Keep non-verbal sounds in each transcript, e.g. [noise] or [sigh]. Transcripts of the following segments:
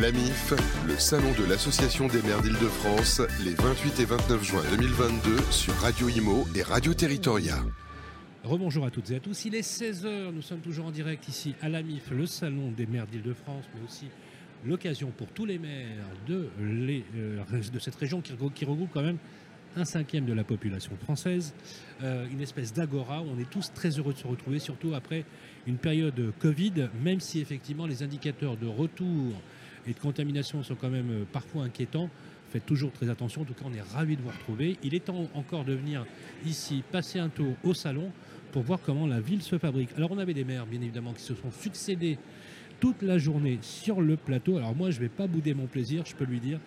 L'AMIF, le salon de l'Association des maires d'Île-de-France, les 28 et 29 juin 2022 sur Radio Imo et Radio Territoria. Rebonjour à toutes et à tous. Il est 16h, nous sommes toujours en direct ici à l'AMIF, le salon des maires d'Île-de-France, mais aussi l'occasion pour tous les maires de, euh, cette région qui, qui, regroupe quand même un cinquième de la population française, euh, une espèce d'agora où on est tous très heureux de se retrouver, surtout après une période Covid, même si effectivement les indicateurs de retour et de contamination sont quand même euh, parfois inquiétants. Faites toujours très attention. En tout cas, on est ravis de vous retrouver. Il est temps encore de venir ici, passer un tour au salon pour voir comment la ville se fabrique. Alors, on avait des maires, bien évidemment, qui se sont succédés toute la journée sur le plateau. Alors, moi, je ne vais pas bouder mon plaisir, je peux lui dire.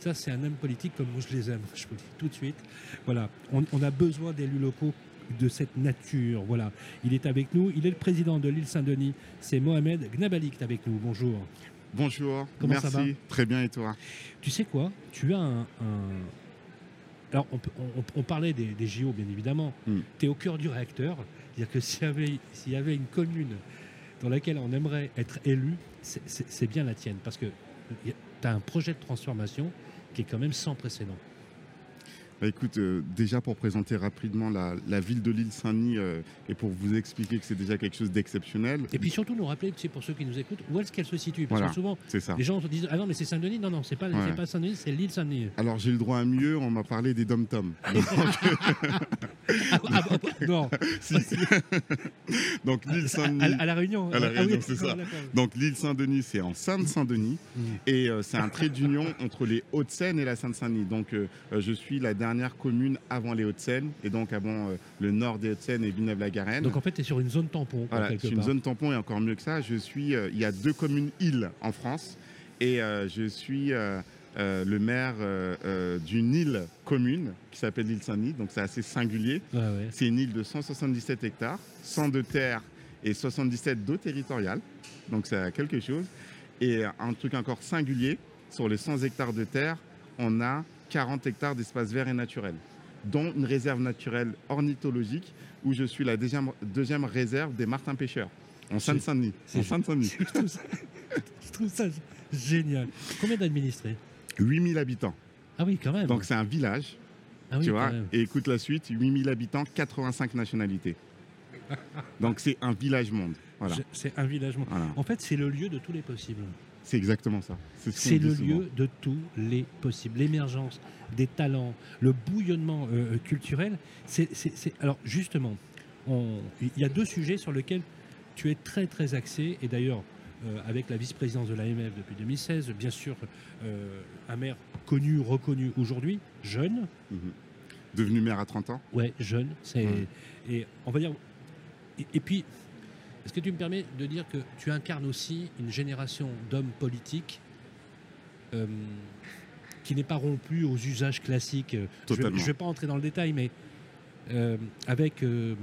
Ça, c'est un homme politique comme moi je les aime, [laughs] je vous le dis tout de suite. Voilà, on, on a besoin d'élus locaux de cette nature. Voilà, il est avec nous. Il est le président de l'île Saint-Denis. C'est Mohamed Gnabali qui est avec nous. Bonjour. Bonjour, Comment merci. ça va Très bien et toi? Tu sais quoi? Tu as un. un- Alors, on, peut- on- on parlait des, des JO, bien évidemment. Mm. Tu es au cœur du réacteur. C'est-à-dire que s'il y, avait, s'il y avait une commune dans laquelle on aimerait être élu, c'est, c'est- c'est bien la tienne. Parce que tu as un projet de transformation qui est quand même sans précédent. Bah, Écoute, euh, déjà pour présenter rapidement la, la ville de l'île Saint-Denis euh, et pour vous expliquer que c'est déjà quelque chose d'exceptionnel. Et puis surtout, nous rappeler, sais, pour ceux qui nous écoutent, où est-ce qu'elle se situe? Parce Voilà. que souvent, C'est ça. les gens se disent Ah non, mais c'est Saint-Denis. Non, non, c'est pas, Ouais. c'est pas Saint-Denis, c'est l'île Saint-Denis. Alors j'ai le droit à mieux, on m'a parlé des dom-toms. [laughs] Ah, ah, ah, non. [laughs] Donc l'île à, Saint-Denis. à la Réunion. À La Ah oui, Réunion, c'est ça. Donc l'île Saint-Denis, c'est en Sainte-Saint-Denis Mm. et euh, c'est un trait d'union entre les Hauts-de-Seine et la Sainte-Saint-Denis. Donc je suis la dernière commune avant les Hauts-de-Seine et donc avant euh, le nord des Hauts-de-Seine et Villeneuve-la-Garenne. Donc en fait, tu es sur une zone tampon. quoi, Voilà, une part. zone tampon et encore mieux que ça, je suis, euh, il y a deux communes îles en France et euh, je suis euh, le maire euh, euh, d'une île commune qui s'appelle l'île Saint-Denis, donc c'est assez singulier. Ouais. C'est une île de 177 hectares, 100 de terre et 77 d'eau territoriale, donc c'est quelque chose. Et un truc encore singulier, sur les 100 hectares de terre, on a 40 hectares d'espace vert et naturel, dont une réserve naturelle ornithologique où je suis la deuxième, deuxième réserve des martins pêcheurs, en Seine-Saint-Denis. En Seine-Saint-Denis. [laughs] je, trouve ça, je trouve ça génial. Combien d'administrés? 8000 habitants. Ah oui, quand même. Donc c'est un village, ah oui, tu vois. Et écoute la suite, 8000 habitants, 85 nationalités. [laughs] Donc c'est un village-monde. Voilà. Je- C'est un village. Voilà. En fait, c'est le lieu de tous les possibles. C'est exactement ça. C'est le lieu de tous les possibles. L'émergence des talents, le bouillonnement euh, culturel. C'est, c'est- c'est- Alors, justement, on- il y a deux sujets sur lesquels tu es très, très axé. Et d'ailleurs, euh, avec la vice-présidence de l'AMF depuis 2016, bien sûr, euh, un maire connu, reconnu aujourd'hui, jeune. Mhm. Devenu maire à 30 ans Ouais, jeune. C'est, Ouais. Et on va dire. Et, et puis, est-ce que tu me permets de dire que tu incarnes aussi une génération d'hommes politiques euh, qui n'est pas rompue aux usages classiques euh, Je Totalement. ne vais pas entrer dans le détail, mais euh, avec euh,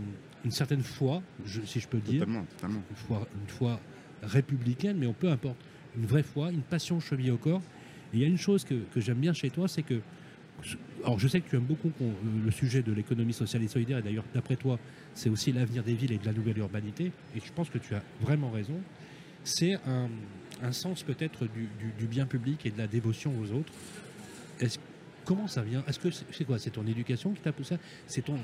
une certaine foi, je- si je peux dire, Totalement, totalement. une foi, une foi républicaine, mais on peut importe, une vraie foi, une passion chevillée au corps. Et il y a une chose que, que j'aime bien chez toi, c'est que, alors je sais que tu aimes beaucoup qu'on- le sujet de l'économie sociale et solidaire, et d'ailleurs d'après toi, c'est aussi l'avenir des villes et de la nouvelle urbanité, et je pense que tu as vraiment raison. C'est un, un sens peut-être du, du- du bien public et de la dévotion aux autres. Est-ce- comment ça vient? Est-ce que c'est c'est quoi? C'est ton éducation qui t'a poussé C'est ton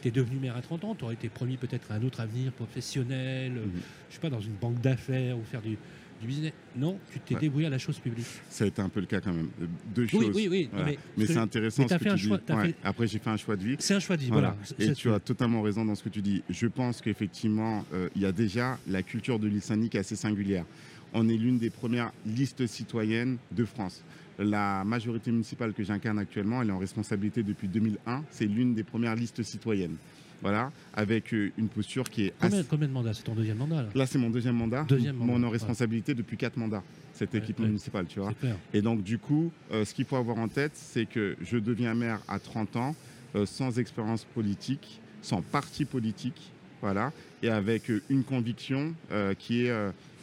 tu es devenu maire à 30 ans, tu aurais été promis peut-être à un autre avenir professionnel, euh, Mhm. je sais pas, dans une banque d'affaires ou faire du, du business. Non, tu t'es Ouais. débrouillé à la chose publique. Ça a été un peu le cas quand même. Deux Oui, choses. oui, oui. Voilà. mais Mais ce c'est intéressant mais ce que un tu choix, dis. t'as Ouais. fait- Après, j'ai fait un choix de vie. c'est un choix de vie. Voilà. Voilà. Et tu as totalement raison dans ce que tu dis. Je pense qu'effectivement, euh, il y a déjà la culture de l'île est assez singulière. On est l'une des premières listes citoyennes de France. La majorité municipale que j'incarne actuellement, elle est en responsabilité depuis 2001. C'est l'une des premières listes citoyennes. Voilà, avec euh, une posture qui est Combien, assez... combien de mandats? C'est ton deuxième mandat là Là, c'est mon deuxième mandat. Deuxième Mon mandat, en responsabilité depuis quatre mandats, cette Ouais, équipe ouais. municipale, tu vois. Et donc, du coup, euh, ce qu'il faut avoir en tête, c'est que je deviens maire à 30 ans, euh, sans expérience politique, sans parti politique, voilà, et avec une conviction euh, qui est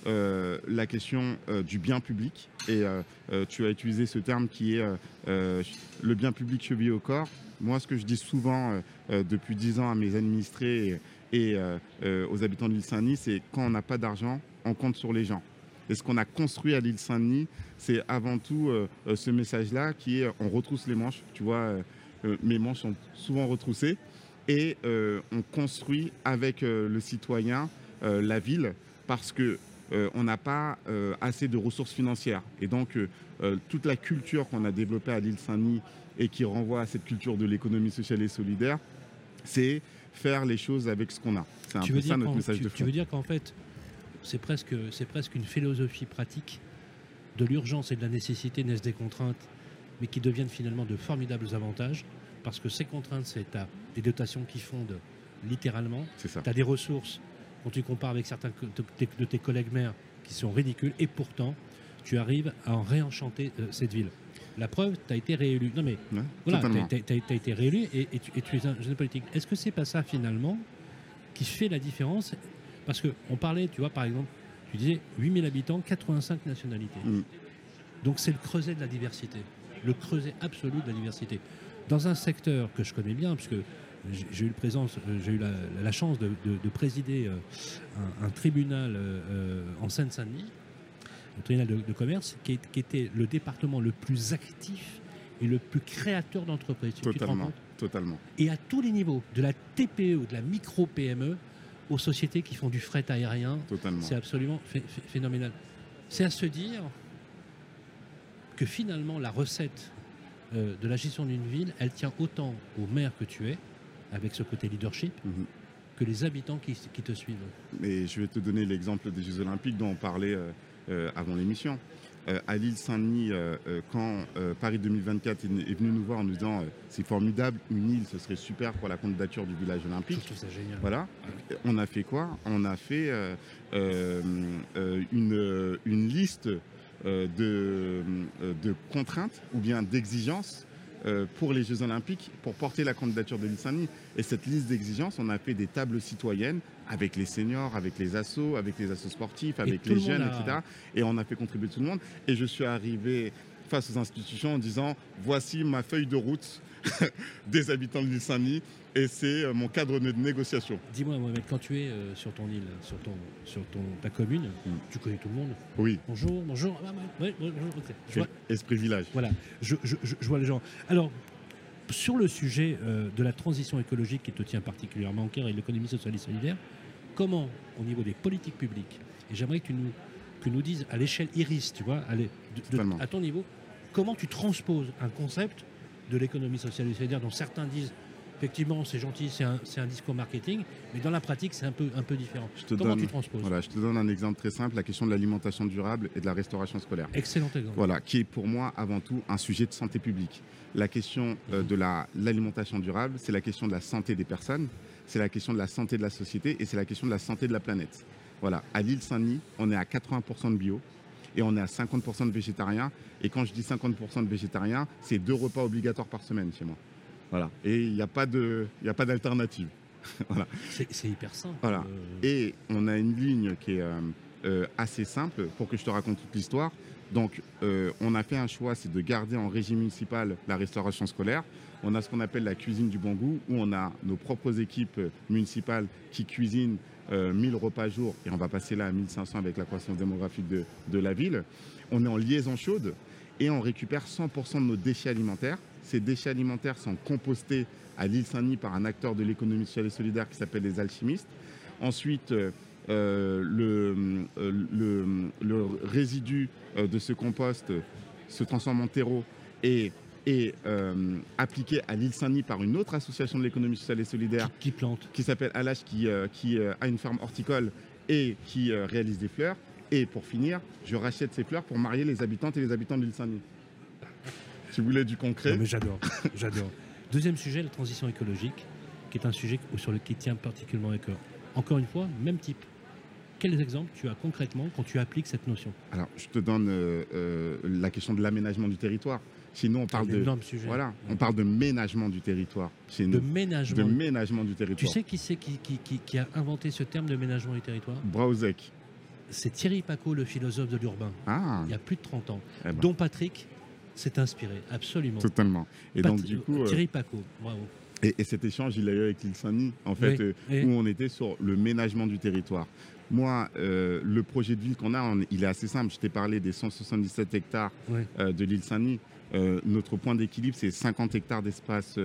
la question euh, du bien public. Et euh, euh, tu as utilisé ce terme qui est euh, euh, le bien public chevillé au corps. Moi, ce que je dis souvent euh, euh, depuis 10 ans à mes administrés et, euh, euh, aux habitants de l'île Saint-Denis, c'est quand on n'a pas d'argent, on compte sur les gens. Et ce qu'on a construit à l'île Saint-Denis, c'est avant tout euh, euh, ce message-là qui est on retrousse les manches. Tu vois, euh, euh, mes manches sont souvent retroussées. Et euh, on construit avec euh, le citoyen euh, la ville parce que euh, on n'a pas euh, assez de ressources financières. Et donc, euh, toute la culture qu'on a développée à l'île Saint-Denis et qui renvoie à cette culture de l'économie sociale et solidaire, c'est faire les choses avec ce qu'on a. C'est un Tu peu ça notre message tu- de tu fond. veux dire qu'en fait, c'est presque, c'est presque une philosophie pratique de l'urgence et de la nécessité naissent des contraintes, mais qui deviennent finalement de formidables avantages, parce que ces contraintes, c'est à des dotations qui fondent littéralement, C'est ça. tu as des ressources, quand tu compares avec certains de tes- collègues maires, qui sont ridicules, et pourtant, tu arrives à en réenchanter euh, cette ville. La preuve, tu as été réélu. Non mais Ouais, voilà, tu as, été réélu et, et tu, et tu es un jeune politique. Est-ce que c'est pas ça finalement qui fait la différence? Parce qu'on parlait, tu vois, par exemple, tu disais 8000 habitants, 85 nationalités. Mm. Donc c'est le creuset de la diversité, le creuset absolu de la diversité. Dans un secteur que je connais bien, puisque j'ai eu, le présence, euh, j'ai eu la, la chance de, de- de présider euh, un, un tribunal euh, en Seine-Saint-Denis, le tribunal de, de commerce, qui, est- qui était le département le plus actif et le plus créateur d'entreprises. Tu te Totalement. Totalement. et à tous les niveaux, de la TPE, de la micro-PME, aux sociétés qui font du fret aérien, Totalement. c'est absolument phé- phé- phénoménal. C'est à se dire que finalement, la recette de la gestion d'une ville, elle tient autant au maire que tu es, avec ce côté leadership, Mhm. que les habitants qui, qui te suivent. Mais je vais te donner l'exemple des Jeux Olympiques dont on parlait euh, euh, avant l'émission. Euh, à l'île Saint-Denis, euh, euh, quand Paris 2024 est, est venu nous voir en nous disant c'est formidable, une île, ce serait super pour la candidature du village Je olympique. trouve ça génial. Voilà. On a fait quoi? On a fait une, une liste de, de contraintes ou bien d'exigences pour les Jeux Olympiques pour porter la candidature de l'île Saint-Denis. Et cette liste d'exigences, on a fait des tables citoyennes avec les seniors, avec les assos, avec les assos sportifs, avec les le jeunes, a- etc. Et on a fait contribuer tout le monde. Et je suis arrivé face aux institutions en disant voici ma feuille de route [laughs] des habitants de l'île Saint-Denis et c'est euh, mon cadre de négociation. Dis-moi, Mohamed, quand tu es euh, sur ton île, sur, ton, sur ton, ta commune, Mm. tu connais tout le monde. Oui, Bonjour, bonjour. Ah, ouais, ouais. Je vois- esprit village. Voilà, je, je- je- je vois les gens. Alors, sur le sujet euh, de la transition écologique qui te tient particulièrement au cœur et l'économie sociale et solidaire, comment, au niveau des politiques publiques, et j'aimerais que tu nous, que nous dises à l'échelle IRIS, tu vois, à, de- de- à ton niveau, comment tu transposes un concept de l'économie sociale? Et solidaire dont certains disent effectivement c'est gentil, c'est un, discours marketing, mais dans la pratique c'est un peu, un peu différent. Je te comment donne- tu transposes? Voilà, je te donne un exemple très simple, la question de l'alimentation durable et de la restauration scolaire. Excellent exemple. Voilà, qui est pour moi avant tout un sujet de santé publique. La question euh, de la- l'alimentation durable, c'est la question de la santé des personnes, c'est la question de la santé de la société et c'est la question de la santé de la planète. Voilà, à l'île Saint-Denis, on est à 80% de bio et on est à 50% de végétariens. Et quand je dis 50% de végétariens, c'est deux repas obligatoires par semaine chez moi. Voilà, et il n'y a pas d'alternative. [laughs] C'est c'est hyper simple. Voilà. Euh, Et on a une ligne qui est euh, euh, assez simple pour que je te raconte toute l'histoire. Donc, euh, on a fait un choix, c'est de garder en régime municipal la restauration scolaire. On a ce qu'on appelle la cuisine du bon goût, où on a nos propres équipes municipales qui cuisinent euh, 1000 repas jour, et on va passer là à 1500 avec la croissance démographique de, de la ville. On est en liaison chaude et on récupère 100% de nos déchets alimentaires. Ces déchets alimentaires sont compostés à l'île Saint-Denis par un acteur de l'économie sociale et solidaire qui s'appelle les alchimistes. Ensuite, euh, euh, le, euh, le, le résidu de ce compost se transforme en terreau et est euh, appliqué à l'île Saint-Denis par une autre association de l'économie sociale et solidaire qui, qui plante. qui s'appelle Alash, qui, euh, qui euh, a une ferme horticole et qui euh, réalise des fleurs. Et pour finir, je rachète ces fleurs pour marier les habitantes et les habitants de l'île Saint-Denis. [laughs] Si vous voulez du concret, Non, mais j'adore, j'adore. Deuxième sujet, la transition écologique, qui est un sujet sur lequel tient particulièrement à cœur. Encore une fois, même type. Quels exemples tu as concrètement quand tu appliques cette notion? Alors je te donne euh, euh, la question de l'aménagement du territoire. Chez nous, on parle Un de, sujet. voilà, on parle de ménagement du territoire. Chez de nous, ménagement. de ménagement du tu territoire. sais qui c'est qui, qui- qui- qui a inventé ce terme de ménagement du territoire? Brauzek. C'est Thierry Paco, le philosophe de l'urbain, Ah, il y a plus de 30 ans, eh ben, dont Patrick s'est inspiré, absolument. totalement. Et Pat- donc du coup, euh, Thierry Paco, bravo. Et, cet échange, il a eu avec l'Ilsani, en fait, euh, où on était sur le ménagement du territoire. Moi, euh, le projet de ville qu'on a, il est assez simple. Je t'ai parlé des 177 hectares euh, de l'île Saint-Denis. Notre point d'équilibre, c'est 50 hectares d'espace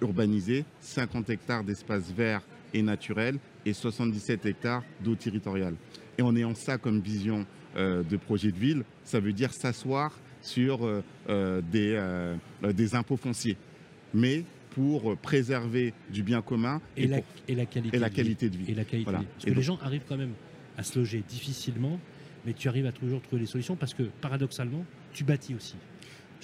urbanisé, 50 hectares d'espace vert et naturel et 77 hectares d'eau territoriale. Et en ayant ça comme vision de projet de ville, ça veut dire s'asseoir sur des, des impôts fonciers. Mais pour préserver du bien commun et, la, qualité, et la qualité de vie. Et la qualité Parce que les gens arrivent quand même à se loger difficilement, mais tu arrives à toujours trouver des solutions parce que paradoxalement, tu bâtis aussi.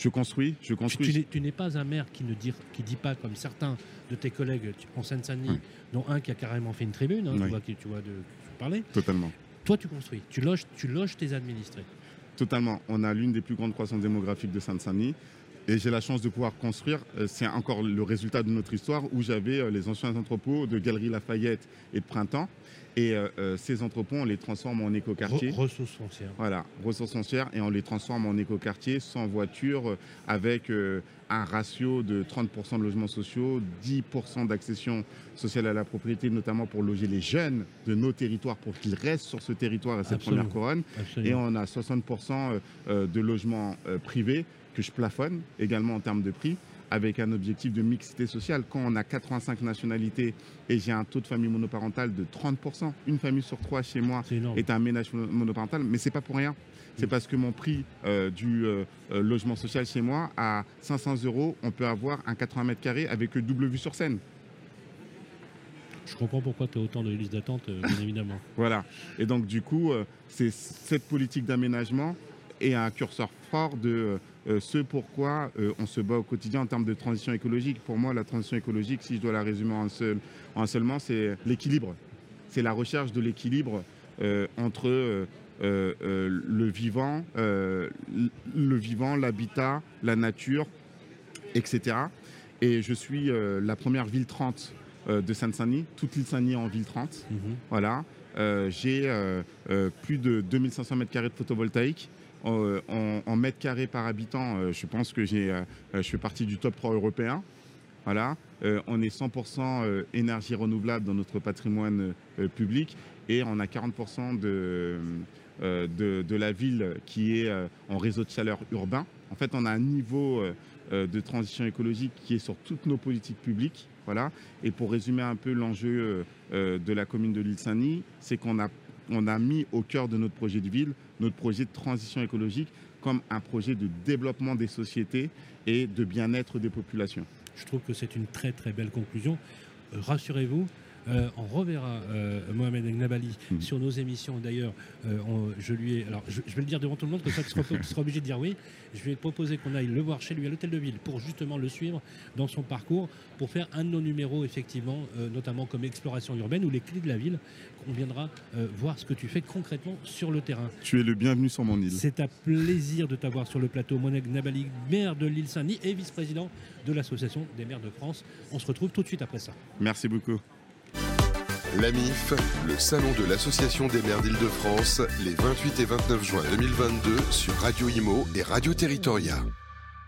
Je construis, je construis. Tu, n'es pas un maire qui ne dit, qui dit pas comme certains de tes collègues en Seine-Saint-Denis, dont un qui a carrément fait une tribune, hein, tu, vois, tu vois de parler. Totalement. Toi, tu construis, tu loges, tu loges tes administrés. Totalement. On a l'une des plus grandes croissances démographiques de Seine-Saint-Denis. Et j'ai la chance de pouvoir construire. Euh, c'est encore le résultat de notre histoire où j'avais euh, les anciens entrepôts de Galerie Lafayette et de Printemps. Et euh, ces entrepôts, on les transforme en écoquartier. ressources foncières. Voilà, ressources foncières. Et on les transforme en écoquartier sans voiture, avec un ratio de 30% de logements sociaux, 10% d'accession sociale à la propriété, notamment pour loger les jeunes de nos territoires, pour qu'ils restent sur ce territoire et cette première couronne. Et on a 60% de logements privés que je plafonne également en termes de prix avec un objectif de mixité sociale. Quand on a 85 nationalités et j'ai un taux de famille monoparentale de 30%, une famille sur trois chez moi est, un ménage monoparental, mais c'est pas pour rien. C'est parce que mon prix euh, du euh, euh, logement social chez moi, à 500 euros, on peut avoir un 80 mètres carrés avec double vue sur scène. Je comprends pourquoi tu as autant de listes d'attente, bien évidemment. [laughs] Voilà. Et donc, du coup, c'est cette politique d'aménagement et un curseur fort de euh, ce pourquoi euh, on se bat au quotidien en termes de transition écologique. Pour moi, la transition écologique, si je dois la résumer en, seul, en seulement, c'est l'équilibre. C'est la recherche de l'équilibre euh, entre le vivant, le vivant, l'habitat, la nature, etc. Et je suis la première ville 30 de Seine-Saint-Denis, toute l'île Saint-Denis en ville 30. Mhm. Voilà. J'ai plus de 2500 mètres carrés de photovoltaïque. Euh, en, mètres carrés par habitant, euh, je pense que j'ai, euh, je fais partie du top 3 européen. Voilà. on est 100% énergie renouvelable dans notre patrimoine public et on a 40% de, la ville qui est en réseau de chaleur urbain. En fait, on a un niveau de transition écologique qui est sur toutes nos politiques publiques. Voilà. Et pour résumer un peu l'enjeu de la commune de l'île Saint-Denis, c'est qu'on a on a mis au cœur de notre projet de ville notre projet de transition écologique comme un projet de développement des sociétés et de bien-être des populations. Je trouve que c'est une très très belle conclusion. Euh, rassurez-vous, euh, on reverra euh, Mohamed Nabali mhm. sur nos émissions. D'ailleurs, euh, je lui ai, alors je, vais le dire devant tout le monde, comme ça tu seras, obligé de dire oui. Je lui ai proposé qu'on aille le voir chez lui à l'hôtel de ville pour justement le suivre dans son parcours, pour faire un de nos numéros effectivement, notamment comme exploration urbaine ou les clés de la ville. On viendra voir ce que tu fais concrètement sur le terrain. Tu es le bienvenu sur mon île. C'est un plaisir de t'avoir sur le plateau, Mohamed Nabali, maire de l'île Saint-Denis et vice-président de l'Association des maires de France. On se retrouve tout de suite après ça. Merci beaucoup. L'AMIF, le salon de l'Association des maires d'Île-de-France, les 28 et 29 juin 2022 sur Radio Imo et Radio Territoria.